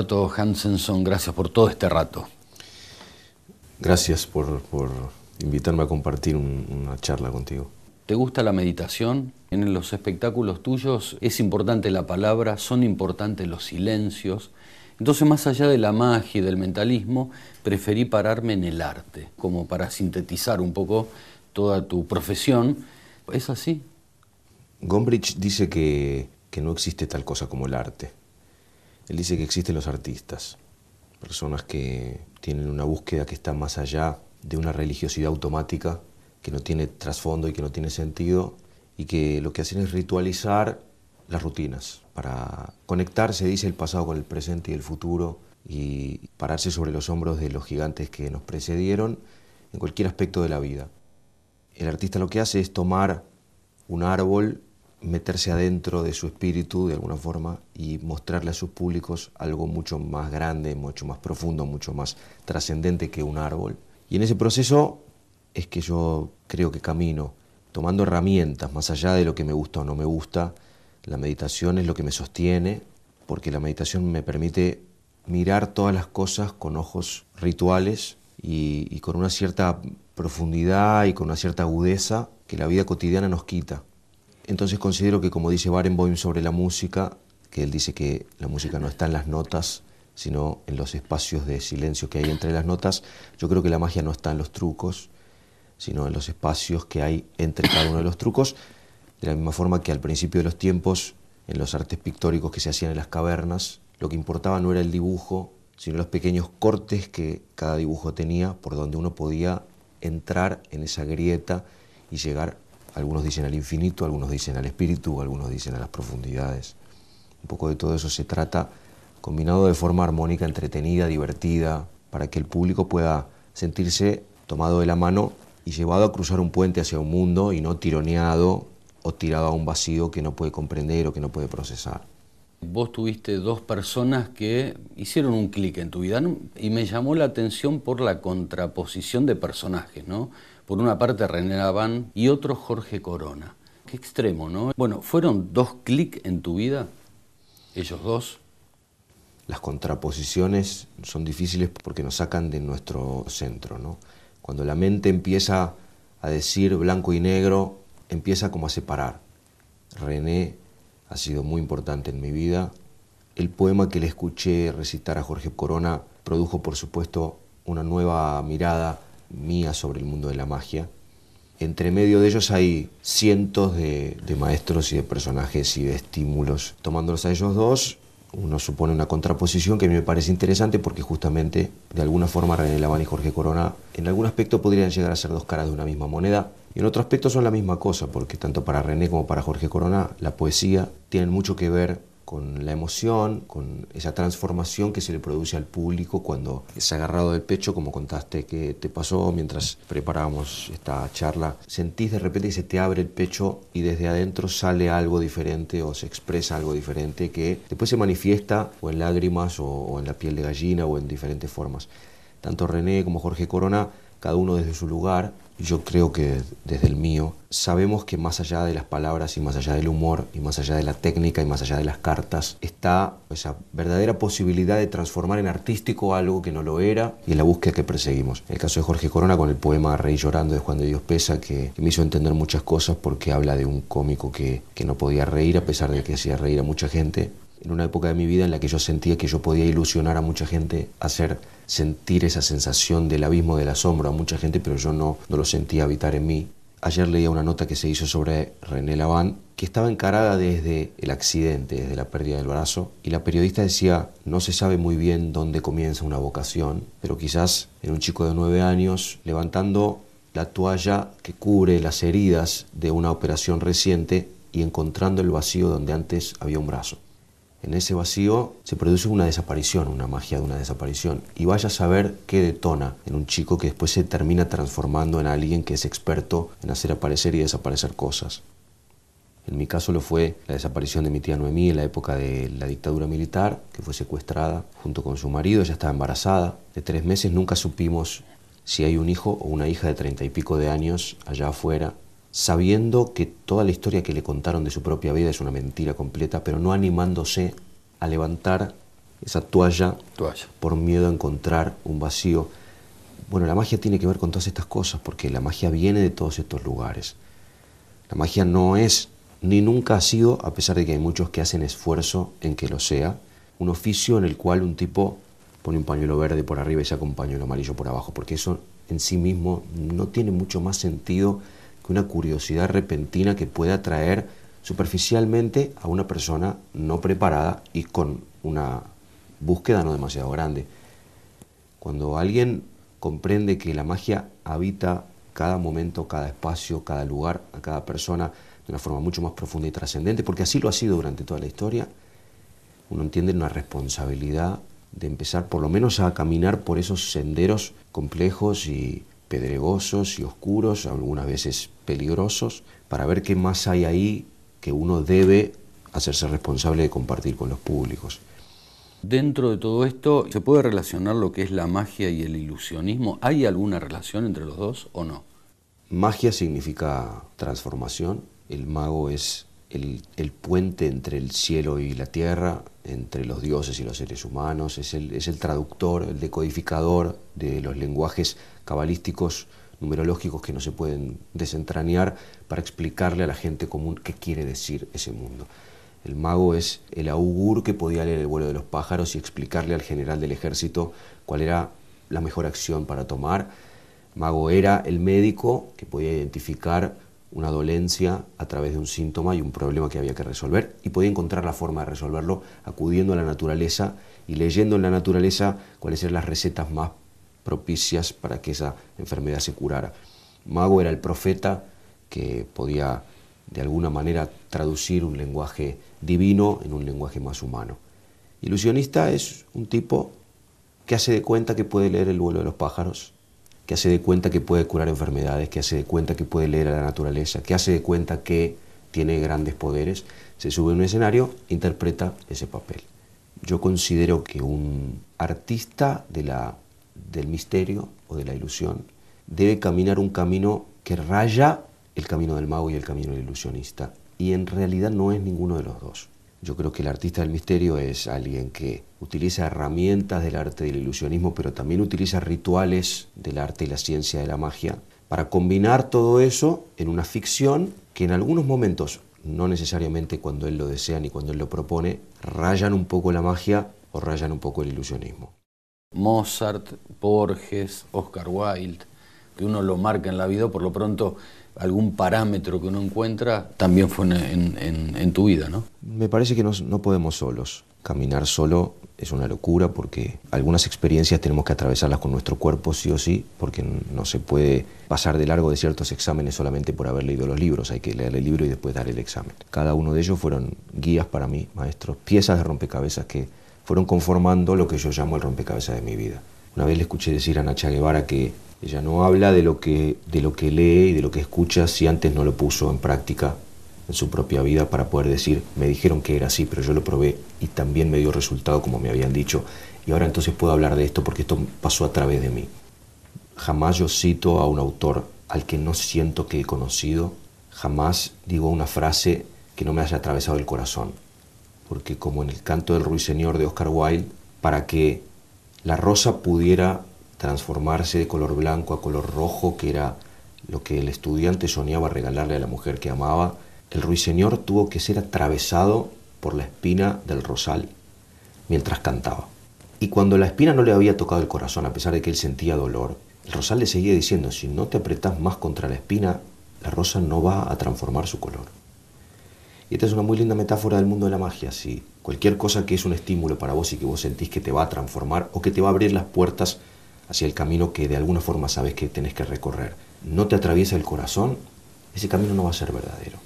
Norberto Hansenson, gracias por todo este rato. Gracias por, invitarme a compartir una charla contigo. ¿Te gusta la meditación? En los espectáculos tuyos es importante la palabra, son importantes los silencios. Entonces, más allá de la magia y del mentalismo, preferí pararme en el arte, como para sintetizar un poco toda tu profesión. ¿Es así? Gombrich dice que, que no existe tal cosa como el arte. Él dice que existen los artistas, personas que tienen una búsqueda que está más allá de una religiosidad automática que no tiene trasfondo y que no tiene sentido y que lo que hacen es ritualizar las rutinas para conectarse, dice, el pasado con el presente y el futuro y pararse sobre los hombros de los gigantes que nos precedieron en cualquier aspecto de la vida. El artista lo que hace es tomar un árbol, meterse adentro de su espíritu de alguna forma y mostrarle a sus públicos algo mucho más grande, mucho más profundo, mucho más trascendente que un árbol. Y en ese proceso es que yo creo que camino, tomando herramientas más allá de lo que me gusta o no me gusta. La meditación es lo que me sostiene, porque la meditación me permite mirar todas las cosas con ojos rituales y, con una cierta profundidad y con una cierta agudeza que la vida cotidiana nos quita. Entonces considero que como dice Barenboim sobre la música, que él dice que la música no está en las notas, sino en los espacios de silencio que hay entre las notas, yo creo que la magia no está en los trucos, sino en los espacios que hay entre cada uno de los trucos, de la misma forma que al principio de los tiempos, en los artes pictóricos que se hacían en las cavernas, lo que importaba no era el dibujo, sino los pequeños cortes que cada dibujo tenía, por donde uno podía entrar en esa grieta y llegar, algunos dicen al infinito, algunos dicen al espíritu, algunos dicen a las profundidades. Un poco de todo eso se trata, combinado de forma armónica, entretenida, divertida, para que el público pueda sentirse tomado de la mano y llevado a cruzar un puente hacia un mundo y no tironeado o tirado a un vacío que no puede comprender o que no puede procesar. Vos tuviste dos personas que hicieron un clic en tu vida y me llamó la atención por la contraposición de personajes, ¿no? Por una parte René Laván y otro Jorge Corona. Qué extremo, ¿no? Bueno, ¿fueron dos clics en tu vida? Ellos dos. Las contraposiciones son difíciles porque nos sacan de nuestro centro, ¿no? Cuando la mente empieza a decir blanco y negro, empieza como a separar. René ha sido muy importante en mi vida. El poema que le escuché recitar a Jorge Corona produjo, por supuesto, una nueva mirada mía sobre el mundo de la magia. Entre medio de ellos hay cientos de, maestros y de personajes y de estímulos. Tomándolos a ellos dos, uno supone una contraposición que a mí me parece interesante porque justamente de alguna forma René Laván y Jorge Corona en algún aspecto podrían llegar a ser dos caras de una misma moneda y en otro aspecto son la misma cosa porque tanto para René como para Jorge Corona la poesía tienen mucho que ver con la emoción, con esa transformación que se le produce al público cuando es agarrado del pecho, como contaste que te pasó mientras preparábamos esta charla. Sentís de repente que se te abre el pecho y desde adentro sale algo diferente o se expresa algo diferente que después se manifiesta o en lágrimas o, o en la piel de gallina o en diferentes formas. Tanto René como Jorge Corona, cada uno desde su lugar, yo creo que desde el mío, sabemos que más allá de las palabras y más allá del humor y más allá de la técnica y más allá de las cartas, está esa verdadera posibilidad de transformar en artístico algo que no lo era y en la búsqueda que perseguimos. El caso de Jorge Corona con el poema Rey llorando de Juan de Dios Pesa, que, me hizo entender muchas cosas porque habla de un cómico que, que no podía reír a pesar de que hacía reír a mucha gente, en una época de mi vida en la que yo sentía que yo podía ilusionar a mucha gente, hacer sentir esa sensación del abismo del asombro a mucha gente, pero yo no, no lo sentía habitar en mí. Ayer leía una nota que se hizo sobre René Laván, que estaba encarada desde el accidente, desde la pérdida del brazo, y la periodista decía, no se sabe muy bien dónde comienza una vocación, pero quizás en un chico de nueve años, levantando la toalla que cubre las heridas de una operación reciente y encontrando el vacío donde antes había un brazo en ese vacío se produce una desaparición, una magia de una desaparición. Y vaya a saber qué detona en un chico que después se termina transformando en alguien que es experto en hacer aparecer y desaparecer cosas. En mi caso lo fue la desaparición de mi tía Noemí en la época de la dictadura militar, que fue secuestrada junto con su marido, ella estaba embarazada. De tres meses nunca supimos si hay un hijo o una hija de treinta y pico de años allá afuera sabiendo que toda la historia que le contaron de su propia vida es una mentira completa, pero no animándose a levantar esa toalla, Toalla. por miedo a encontrar un vacío. Bueno, la magia tiene que ver con todas estas cosas, porque la magia viene de todos estos lugares. La magia no es, ni nunca ha sido, a pesar de que hay muchos que hacen esfuerzo en que lo sea, un oficio en el cual un tipo pone un pañuelo verde por arriba y saca un pañuelo amarillo por abajo, porque eso en sí mismo no tiene mucho más sentido una curiosidad repentina que pueda atraer superficialmente a una persona no preparada y con una búsqueda no demasiado grande. Cuando alguien comprende que la magia habita cada momento, cada espacio, cada lugar, a cada persona de una forma mucho más profunda y trascendente, porque así lo ha sido durante toda la historia, uno entiende una responsabilidad de empezar por lo menos a caminar por esos senderos complejos y pedregosos y oscuros, algunas veces peligrosos, para ver qué más hay ahí que uno debe hacerse responsable de compartir con los públicos. Dentro de todo esto, ¿se puede relacionar lo que es la magia y el ilusionismo? ¿Hay alguna relación entre los dos o no? Magia significa transformación, el mago es el, el, puente entre el cielo y la tierra, entre los dioses y los seres humanos, es el, es el traductor, el decodificador de los lenguajes cabalísticos, numerológicos que no se pueden desentrañar para explicarle a la gente común qué quiere decir ese mundo. El mago es el augur que podía leer el vuelo de los pájaros y explicarle al general del ejército cuál era la mejor acción para tomar. Mago era el médico que podía identificar una dolencia a través de un síntoma y un problema que había que resolver y podía encontrar la forma de resolverlo acudiendo a la naturaleza y leyendo en la naturaleza cuáles eran las recetas más propicias para que esa enfermedad se curara. Mago era el profeta que podía de alguna manera traducir un lenguaje divino en un lenguaje más humano. Ilusionista es un tipo que hace de cuenta que puede leer el vuelo de los pájaros, que hace de cuenta que puede curar enfermedades, que hace de cuenta que puede leer a la naturaleza, que hace de cuenta que tiene grandes poderes, se sube a un escenario, interpreta ese papel. Yo considero que un artista de la, del misterio o de la ilusión debe caminar un camino que raya el camino del mago y el camino del ilusionista, y en realidad no es ninguno de los dos. Yo creo que el artista del misterio es alguien que utiliza herramientas del arte del ilusionismo, pero también utiliza rituales del arte y la ciencia de la magia para combinar todo eso en una ficción que en algunos momentos, no necesariamente cuando él lo desea ni cuando él lo propone, rayan un poco la magia o rayan un poco el ilusionismo. Mozart, Borges, Oscar Wilde, que uno lo marca en la vida, por lo pronto algún parámetro que uno encuentra también fue en, tu vida, ¿no? Me parece que no, podemos solos. Caminar solo es una locura porque algunas experiencias tenemos que atravesarlas con nuestro cuerpo sí o sí, porque no se puede pasar de largo de ciertos exámenes solamente por haber leído los libros, hay que leer el libro y después dar el examen. Cada uno de ellos fueron guías para mí, maestros, piezas de rompecabezas que fueron conformando lo que yo llamo el rompecabezas de mi vida. Una vez le escuché decir a Nacha Guevara que ella no habla de lo, que, de lo que lee y de lo que escucha si antes no lo puso en práctica en su propia vida para poder decir, me dijeron que era así, pero yo lo probé y también me dio resultado como me habían dicho. Y ahora entonces puedo hablar de esto porque esto pasó a través de mí. Jamás yo cito a un autor al que no siento que he conocido, jamás digo una frase que no me haya atravesado el corazón. Porque como en el canto del ruiseñor de Oscar Wilde, para que la rosa pudiera transformarse de color blanco a color rojo, que era lo que el estudiante soñaba regalarle a la mujer que amaba, el ruiseñor tuvo que ser atravesado por la espina del rosal mientras cantaba. Y cuando la espina no le había tocado el corazón, a pesar de que él sentía dolor, el rosal le seguía diciendo, si no te apretas más contra la espina, la rosa no va a transformar su color. Y esta es una muy linda metáfora del mundo de la magia. Si cualquier cosa que es un estímulo para vos y que vos sentís que te va a transformar o que te va a abrir las puertas hacia el camino que de alguna forma sabes que tenés que recorrer, no te atraviesa el corazón, ese camino no va a ser verdadero.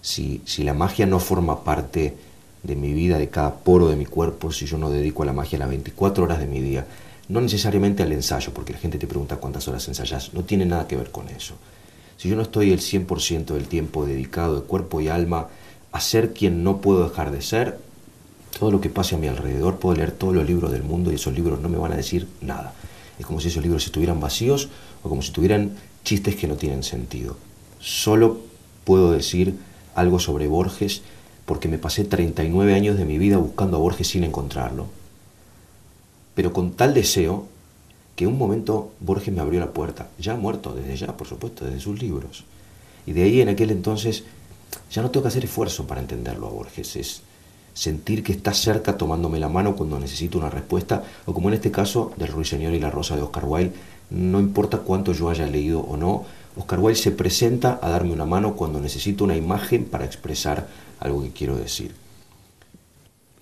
Si, si la magia no forma parte de mi vida, de cada poro de mi cuerpo, si yo no dedico a la magia las 24 horas de mi día, no necesariamente al ensayo, porque la gente te pregunta cuántas horas ensayas, no tiene nada que ver con eso. Si yo no estoy el 100% del tiempo dedicado de cuerpo y alma a ser quien no puedo dejar de ser, todo lo que pase a mi alrededor, puedo leer todos los libros del mundo y esos libros no me van a decir nada. Es como si esos libros estuvieran vacíos o como si tuvieran chistes que no tienen sentido. Solo puedo decir algo sobre Borges porque me pasé 39 años de mi vida buscando a Borges sin encontrarlo. pero con tal deseo que un momento Borges me abrió la puerta, ya muerto desde ya, por supuesto, desde sus libros. Y de ahí en aquel entonces ya no tengo que hacer esfuerzo para entenderlo a Borges, es sentir que está cerca tomándome la mano cuando necesito una respuesta, o como en este caso del Ruiseñor y la Rosa de Oscar Wilde, no importa cuánto yo haya leído o no, Oscar Wilde se presenta a darme una mano cuando necesito una imagen para expresar algo que quiero decir.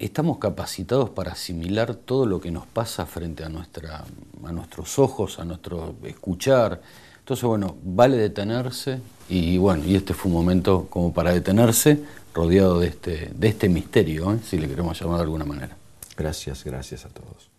Estamos capacitados para asimilar todo lo que nos pasa frente a, nuestra, a nuestros ojos, a nuestro escuchar. Entonces, bueno, vale detenerse y bueno, y este fue un momento como para detenerse, rodeado de este, de este misterio, ¿eh? si le queremos llamar de alguna manera. Gracias, gracias a todos.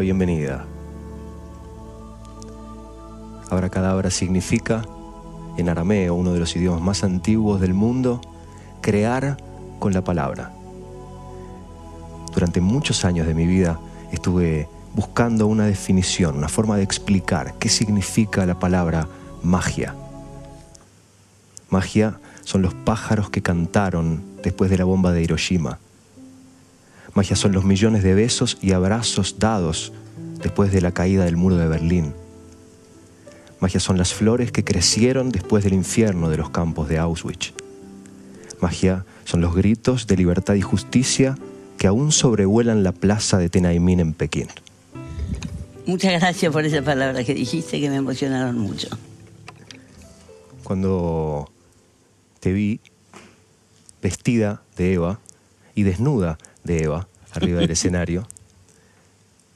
Bienvenida. Abracadabra significa, en arameo, uno de los idiomas más antiguos del mundo, crear con la palabra. Durante muchos años de mi vida estuve buscando una definición, una forma de explicar qué significa la palabra magia. Magia son los pájaros que cantaron después de la bomba de Hiroshima. Magia son los millones de besos y abrazos dados después de la caída del muro de Berlín. Magia son las flores que crecieron después del infierno de los campos de Auschwitz. Magia son los gritos de libertad y justicia que aún sobrevuelan la plaza de Tenaimín en Pekín. Muchas gracias por esa palabra que dijiste que me emocionaron mucho. Cuando te vi vestida de Eva y desnuda de Eva arriba del escenario,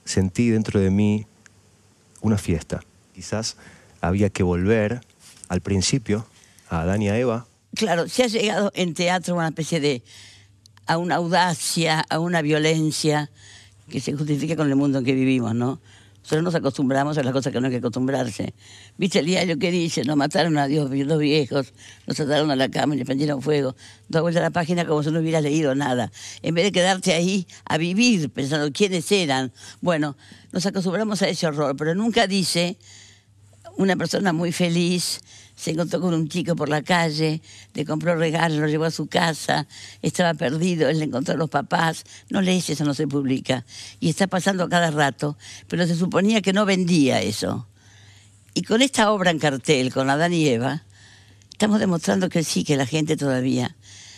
sentí dentro de mí una fiesta. Quizás había que volver al principio, a Adán y a Eva. Claro, se ha llegado en teatro una especie de. a una audacia, a una violencia que se justifica con el mundo en que vivimos, ¿no? Solo nos acostumbramos a las cosas que no hay que acostumbrarse. ¿Viste el diario que dice? Nos mataron a Dios, dos viejos, nos ataron a la cama y le prendieron fuego. Da vuelta a la página como si no hubiera leído nada. En vez de quedarte ahí a vivir pensando quiénes eran. Bueno, nos acostumbramos a ese horror, pero nunca dice una persona muy feliz se encontró con un chico por la calle, le compró regalos, lo llevó a su casa, estaba perdido, él le encontró a los papás, no lees eso, no se publica. Y está pasando cada rato, pero se suponía que no vendía eso. Y con esta obra en cartel, con Adán y Eva, estamos demostrando que sí, que la gente todavía,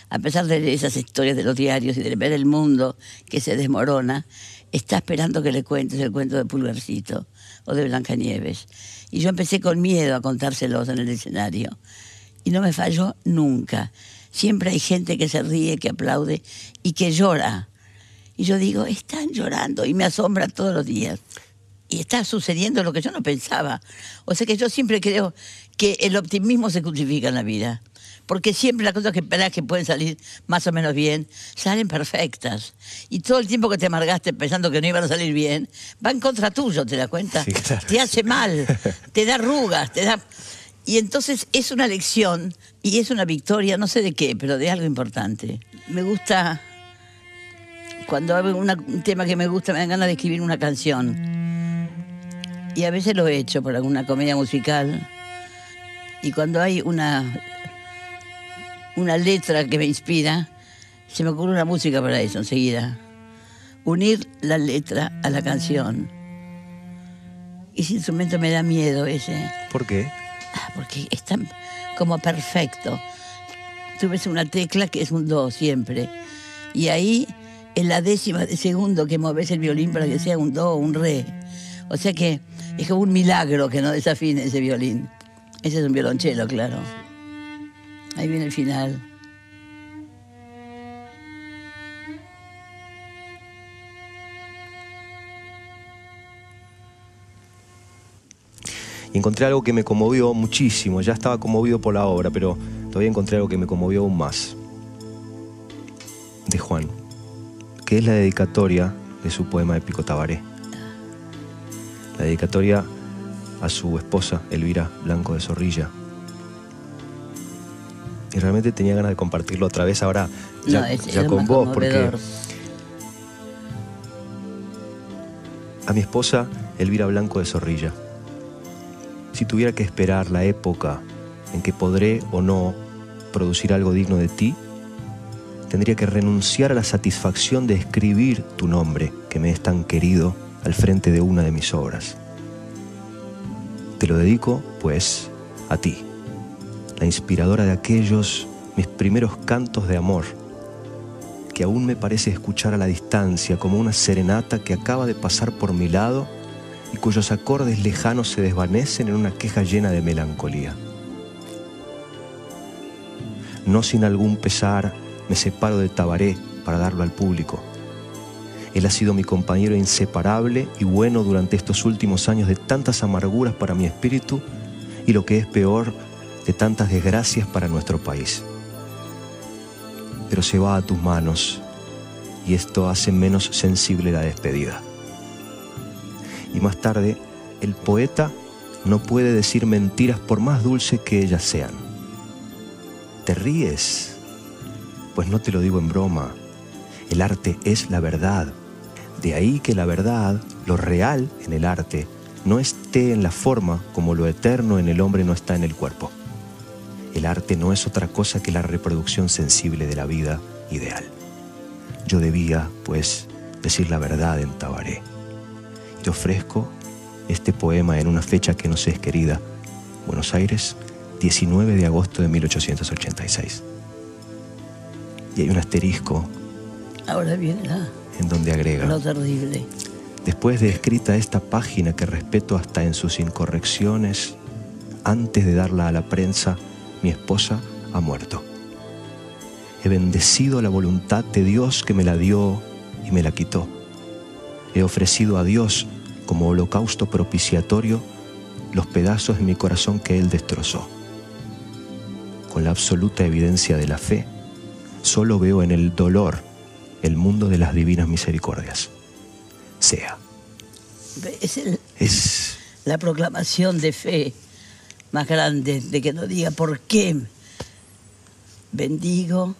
a pesar de esas historias de los diarios y de ver el mundo que se desmorona, está esperando que le cuentes el cuento de Pulgarcito o de Blancanieves. Y yo empecé con miedo a contárselos en el escenario. Y no me falló nunca. Siempre hay gente que se ríe, que aplaude y que llora. Y yo digo, están llorando y me asombra todos los días. y está sucediendo lo que yo no pensaba. O sea que yo siempre creo que el optimismo se justifica en la vida. Porque siempre las cosas que esperas que pueden salir más o menos bien, salen perfectas. Y todo el tiempo que te amargaste pensando que no iban a salir bien, va en contra tuyo, ¿te das cuenta? Sí, claro. Te hace mal, te da arrugas, te da... Y entonces es una lección y es una victoria, no sé de qué, pero de algo importante. Me gusta, cuando hay una- un tema que me gusta, me dan ganas de escribir una canción. Y a veces lo he hecho por alguna comedia musical. Y cuando hay una, una letra que me inspira, se me ocurre una música para eso enseguida. Unir la letra a la canción. Ese instrumento me da miedo ese. ¿Por qué? Ah, porque es tan como perfecto. Tú ves una tecla que es un do siempre. Y ahí, en la décima de segundo que moves el violín para que sea un do o un re. O sea que es como un milagro que no desafine ese violín. Ese es un violonchelo, claro. Ahí viene el final. Y encontré algo que me conmovió muchísimo. Ya estaba conmovido por la obra, pero todavía encontré algo que me conmovió aún más. De Juan, que es la dedicatoria de su poema Épico Tabaré. La dedicatoria a su esposa, Elvira Blanco de Zorrilla. Y realmente tenía ganas de compartirlo otra vez ahora, ya, No, es- ya es con vos, porque a mi esposa Elvira Blanco de Zorrilla. Si tuviera que esperar la época en que podré o no producir algo digno de ti, tendría que renunciar a la satisfacción de escribir tu nombre, que me es tan querido, al frente de una de mis obras. Te lo dedico, pues, a ti, la inspiradora de aquellos mis primeros cantos de amor, que aún me parece escuchar a la distancia como una serenata que acaba de pasar por mi lado y cuyos acordes lejanos se desvanecen en una queja llena de melancolía. No sin algún pesar me separo de Tabaré para darlo al público. Él ha sido mi compañero inseparable y bueno durante estos últimos años de tantas amarguras para mi espíritu y lo que es peor, de tantas desgracias para nuestro país. Pero se va a tus manos y esto hace menos sensible la despedida. Y más tarde, el poeta no puede decir mentiras por más dulces que ellas sean. ¿Te ríes? Pues no te lo digo en broma. El arte es la verdad. De ahí que la verdad, lo real en el arte, no esté en la forma como lo eterno en el hombre no está en el cuerpo. El arte no es otra cosa que la reproducción sensible de la vida ideal. Yo debía, pues, decir la verdad en Tabaré. Te ofrezco este poema en una fecha que nos es querida, Buenos Aires, 19 de agosto de 1886. Y hay un asterisco Ahora viene la, en donde agrega, lo terrible. después de escrita esta página que respeto hasta en sus incorrecciones, antes de darla a la prensa, mi esposa ha muerto. He bendecido la voluntad de Dios que me la dio y me la quitó. He ofrecido a Dios como holocausto propiciatorio los pedazos de mi corazón que Él destrozó. Con la absoluta evidencia de la fe, solo veo en el dolor el mundo de las divinas misericordias. Sea. Es el- Es la proclamación de fe más grande, de que no diga por qué. Bendigo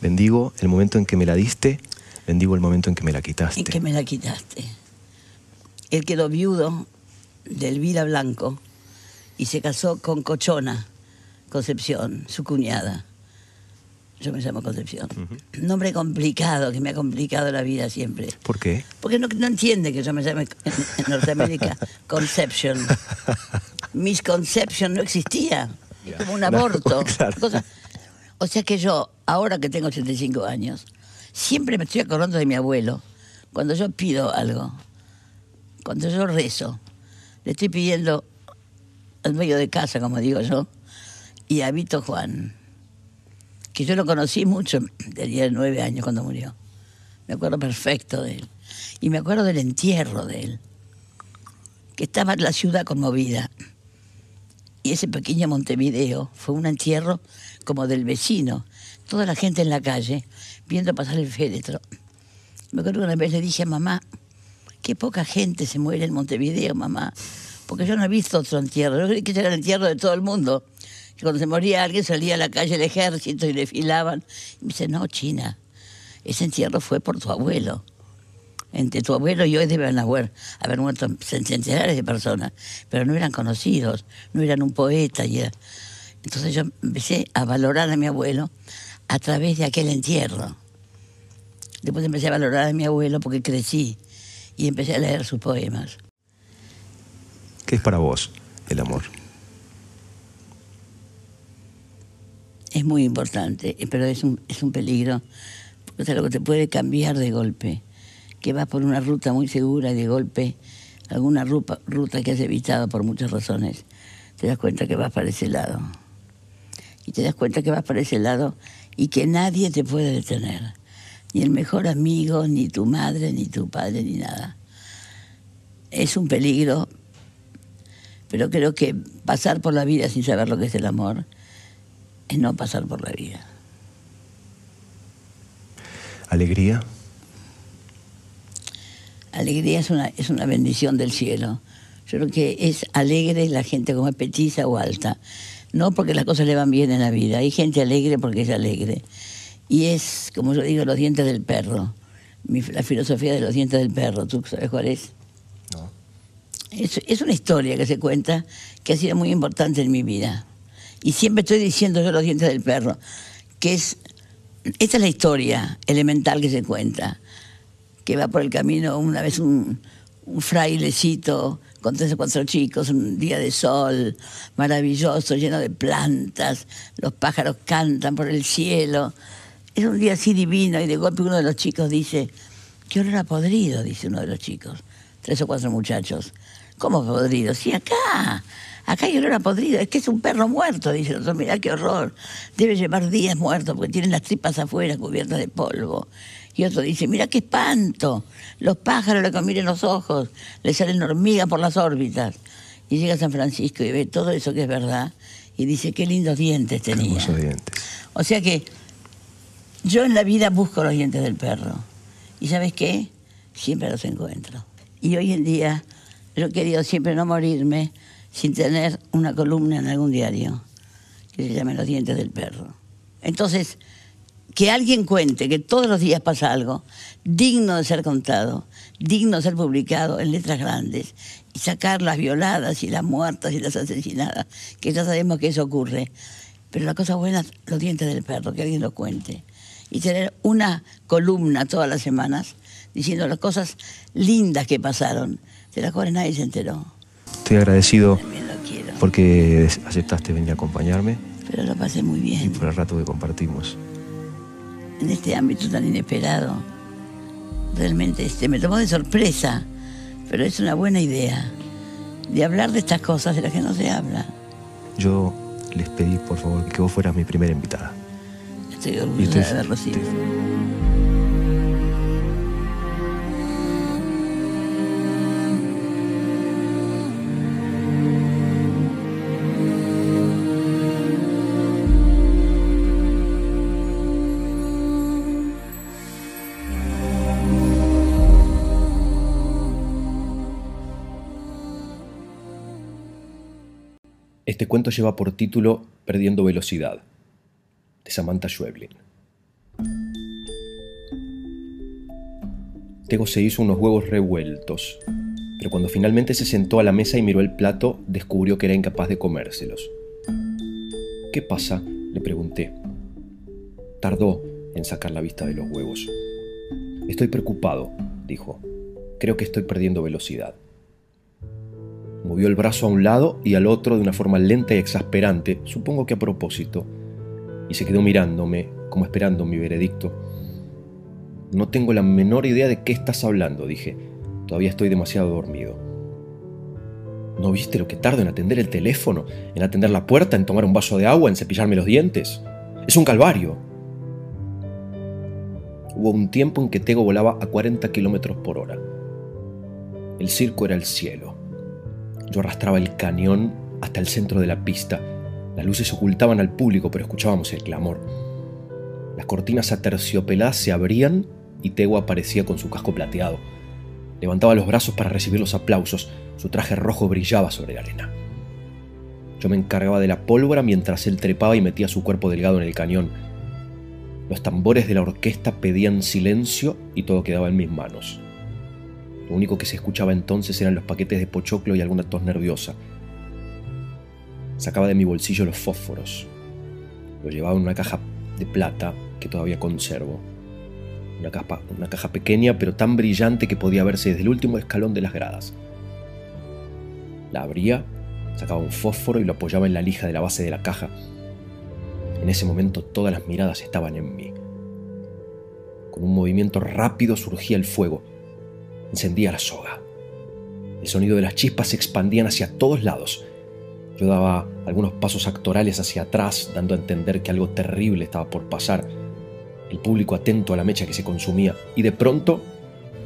bendigo el momento en que me la diste, bendigo el momento en que me la quitaste. en que me la quitaste. Él quedó viudo de Elvira Blanco y se casó con Cochona Concepción, su cuñada. Yo me llamo Concepción. Nombre complicado, que me ha complicado la vida siempre. ¿Por qué? Porque no, no entiende que yo me llame en, en Norteamérica Conception. Misconception no existía. Como un No, aborto. claro. O sea que yo, ahora que tengo 85 años, siempre me estoy acordando de mi abuelo. Cuando yo pido algo, cuando yo rezo, le estoy pidiendo al medio de casa, como digo yo, y a Vito Juan, que yo lo conocí mucho, tenía nueve años cuando murió. Me acuerdo perfecto de él. Y me acuerdo del entierro de él, que estaba la ciudad conmovida. Y ese pequeño Montevideo fue un entierro como del vecino. Toda la gente en la calle viendo pasar el féretro. Me acuerdo que una vez le dije a mamá, qué poca gente se muere en Montevideo, mamá, porque yo no he visto otro entierro. Yo creí que era el entierro de todo el mundo. Cuando se moría alguien salía a la calle el ejército y le filaban. Y me dice, no, China, ese entierro fue por tu abuelo. Entre tu abuelo y hoy deben haber, haber muerto centenares de personas, pero no eran conocidos, no eran un poeta. Y Entonces yo empecé a valorar a mi abuelo a través de aquel entierro. Después empecé a valorar a mi abuelo porque crecí y empecé a leer sus poemas. ¿Qué es para vos el amor? Es muy importante, pero es un, es un peligro, porque es algo que te puede cambiar de golpe, que vas por una ruta muy segura y de golpe, alguna ruta, que has evitado por muchas razones, te das cuenta que vas para ese lado. Y te das cuenta que vas para ese lado y que nadie te puede detener ni el mejor amigo, ni tu madre, ni tu padre, ni nada. Es un peligro, pero creo que pasar por la vida sin saber lo que es el amor es no pasar por la vida. ¿Alegría? Alegría es una, es una bendición del cielo. Yo creo que es alegre la gente como es petiza o alta. No porque las cosas le van bien en la vida. Hay gente alegre porque es alegre. Y es, como yo digo, los dientes del perro. la filosofía de los dientes del perro. ¿Tú sabes cuál es? No. Es, es una historia que se cuenta que ha sido muy importante en mi vida. Y siempre estoy diciendo yo los dientes del perro, que es, esta es la historia elemental que se cuenta, que va por el camino una vez un, frailecito con tres o cuatro chicos, un día de sol maravilloso, lleno de plantas, los pájaros cantan por el cielo, es un día así divino y de golpe uno de los chicos dice, ¿qué olor a podrido? Dice uno de los chicos, tres o cuatro muchachos. ¿Cómo podrido? Sí, acá, acá hay olor a podrido, es que es un perro muerto, dice el otro, mirá qué horror, debe llevar días muerto porque tiene las tripas afuera cubiertas de polvo. Y otro dice, mira qué espanto, los pájaros le comieren los ojos, le salen hormigas por las órbitas. Y llega a San Francisco y ve todo eso que es verdad y dice, qué lindos dientes tenía. Hermosos dientes. O sea que yo en la vida busco los dientes del perro. ¿Y sabes qué? Siempre los encuentro. Y hoy en día yo he querido siempre no morirme sin tener una columna en algún diario que se llame Los dientes del perro. Entonces, que alguien cuente que todos los días pasa algo digno de ser contado, digno de ser publicado en letras grandes y sacar las violadas y las muertas y las asesinadas, que ya sabemos que eso ocurre. Pero la cosa buena, los dientes del perro, que alguien lo cuente y tener una columna todas las semanas diciendo las cosas lindas que pasaron, de las cuales nadie se enteró. Estoy agradecido porque aceptaste venir a acompañarme. Pero lo pasé muy bien. Y por el rato que compartimos. En este ámbito tan inesperado. Realmente este, me tomó de sorpresa, pero es una buena idea de hablar de estas cosas de las que no se habla. Yo les pedí, por favor, que vos fueras mi primera invitada. Estoy orgullosa de haberlo sido. Este cuento lleva por título Perdiendo Velocidad. Samantha Schweblin. Tego se hizo unos huevos revueltos, pero cuando finalmente se sentó a la mesa y miró el plato, descubrió que era incapaz de comérselos. ¿Qué pasa? le pregunté. Tardó en sacar la vista de los huevos. Estoy preocupado, dijo. Creo que estoy perdiendo velocidad. Movió el brazo a un lado y al otro de una forma lenta y exasperante, supongo que a propósito, y se quedó mirándome, como esperando mi veredicto. No tengo la menor idea de qué estás hablando, dije. Todavía estoy demasiado dormido. ¿No viste lo que tardo en atender el teléfono, en atender la puerta, en tomar un vaso de agua, en cepillarme los dientes? Es un calvario. Hubo un tiempo en que Tego volaba a 40 kilómetros por hora. El circo era el cielo. Yo arrastraba el cañón hasta el centro de la pista. Las luces ocultaban al público, pero escuchábamos el clamor. Las cortinas aterciopeladas se abrían y Tego aparecía con su casco plateado. Levantaba los brazos para recibir los aplausos. Su traje rojo brillaba sobre la arena. Yo me encargaba de la pólvora mientras él trepaba y metía su cuerpo delgado en el cañón. Los tambores de la orquesta pedían silencio y todo quedaba en mis manos. Lo único que se escuchaba entonces eran los paquetes de pochoclo y alguna tos nerviosa. Sacaba de mi bolsillo los fósforos. Lo llevaba en una caja de plata que todavía conservo. Una una caja pequeña pero tan brillante que podía verse desde el último escalón de las gradas. La abría Sacaba un fósforo y lo apoyaba en la lija de la base de la caja. En ese momento todas las miradas estaban en mí. Con un movimiento rápido surgía el fuego. Encendía la soga. El sonido de las chispas se expandían hacia todos lados. Yo daba algunos pasos actorales hacia atrás, dando a entender que algo terrible estaba por pasar. El público atento a la mecha que se consumía. Y de pronto,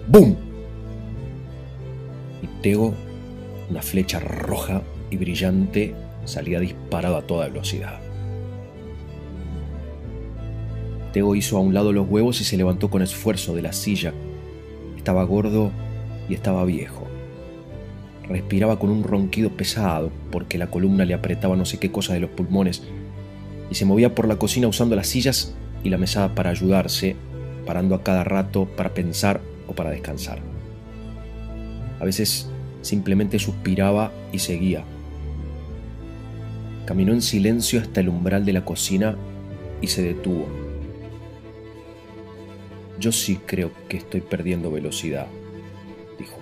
¡boom! Y Tego, una flecha roja, y brillante salía disparado a toda velocidad. Tego hizo a un lado los huevos y se levantó con esfuerzo de la silla. Estaba gordo y estaba viejo. Respiraba con un ronquido pesado porque la columna le apretaba no sé qué cosa de los pulmones y se movía por la cocina usando las sillas y la mesada para ayudarse, parando a cada rato para pensar o para descansar. A veces simplemente suspiraba y seguía, Caminó en silencio hasta el umbral de la cocina y se detuvo. Yo sí creo que estoy perdiendo velocidad, dijo.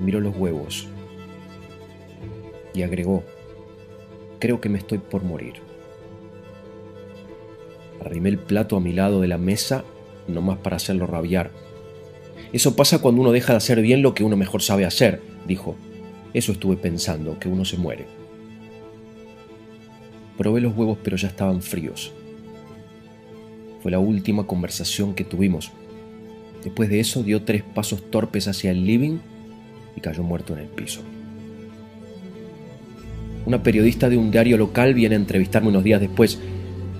Miró los huevos y agregó, creo que me estoy por morir. Arrimé el plato a mi lado de la mesa, nomás para hacerlo rabiar. Eso pasa cuando uno deja de hacer bien lo que uno mejor sabe hacer, dijo. Eso estuve pensando, que uno se muere. Probé los huevos pero ya estaban fríos. Fue la última conversación que tuvimos. Después de eso dio tres pasos torpes hacia el living y cayó muerto en el piso. Una periodista de un diario local viene a entrevistarme unos días después.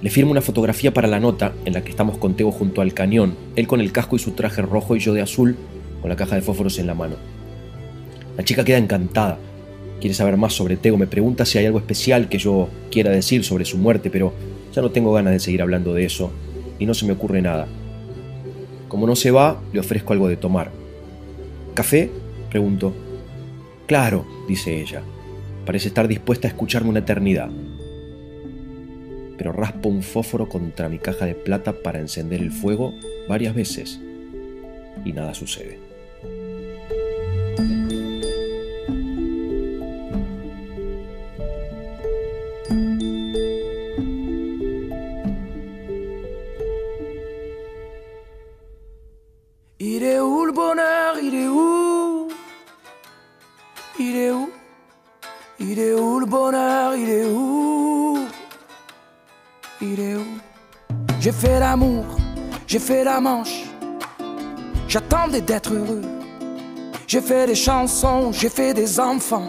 Le firmo una fotografía para la nota en la que estamos con Teo junto al cañón, él con el casco y su traje rojo y yo de azul con la caja de fósforos en la mano. La chica queda encantada. Quiere saber más sobre Tego, me pregunta si hay algo especial que yo quiera decir sobre su muerte, pero ya no tengo ganas de seguir hablando de eso y no se me ocurre nada. Como no se va, le ofrezco algo de tomar. ¿Café? pregunto. Claro, dice ella. Parece estar dispuesta a escucharme una eternidad. Pero raspo un fósforo contra mi caja de plata para encender el fuego varias veces y nada sucede. Il est où le bonheur? Il est où? Il est où? Il est où le bonheur? Il est où? Il est où? J'ai fait l'amour, j'ai fait la manche. J'attendais d'être heureux. J'ai fait des chansons, j'ai fait des enfants.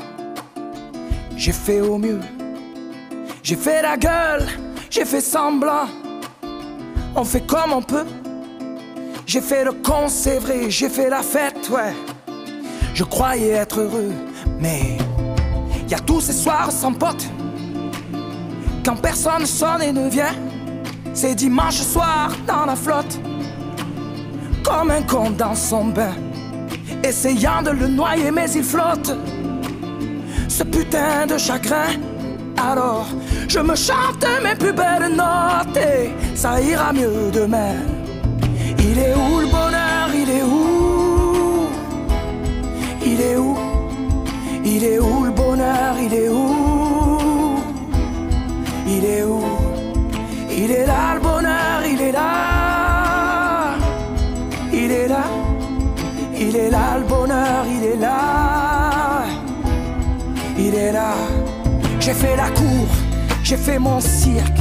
J'ai fait au mieux. J'ai fait la gueule, j'ai fait semblant. On fait comme on peut. J'ai fait le con, c'est vrai, j'ai fait la fête, ouais. Je croyais être heureux, mais y a tous ces soirs sans pote, quand personne sonne et ne vient. C'est dimanche soir dans la flotte, comme un con dans son bain, essayant de le noyer, mais il flotte. Ce putain de chagrin. Alors, je me chante mes plus belles notes et ça ira mieux demain. Il est où le bonheur Il est où Il est où Il est où le bonheur Il est où Il est où il est là le bonheur, il est là. Il est là. Il est là le bonheur, il est là. Il est là. J'ai fait la cour, j'ai fait mon cirque.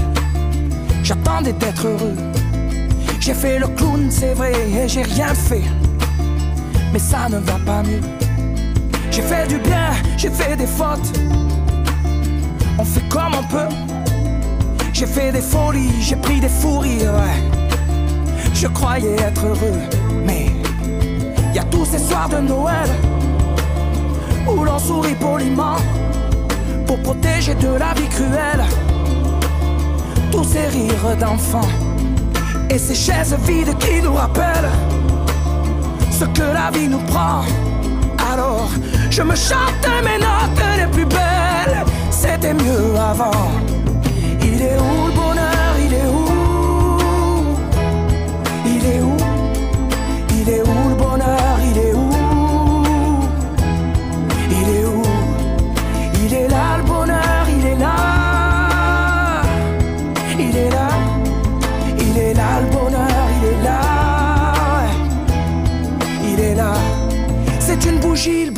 J'attendais d'être heureux. J'ai fait le clown, c'est vrai, et j'ai rien fait. Mais ça ne va pas mieux. J'ai fait du bien, j'ai fait des fautes. On fait comme on peut. J'ai fait des folies, j'ai pris des fous rires. Je croyais être heureux, mais y a tous ces soirs de Noël où l'on sourit poliment pour protéger de la vie cruelle tous ces rires d'enfants et ces chaises vides qui nous rappellent ce que la vie nous prend. Alors, je me chante mes notes les plus belles. C'était mieux avant.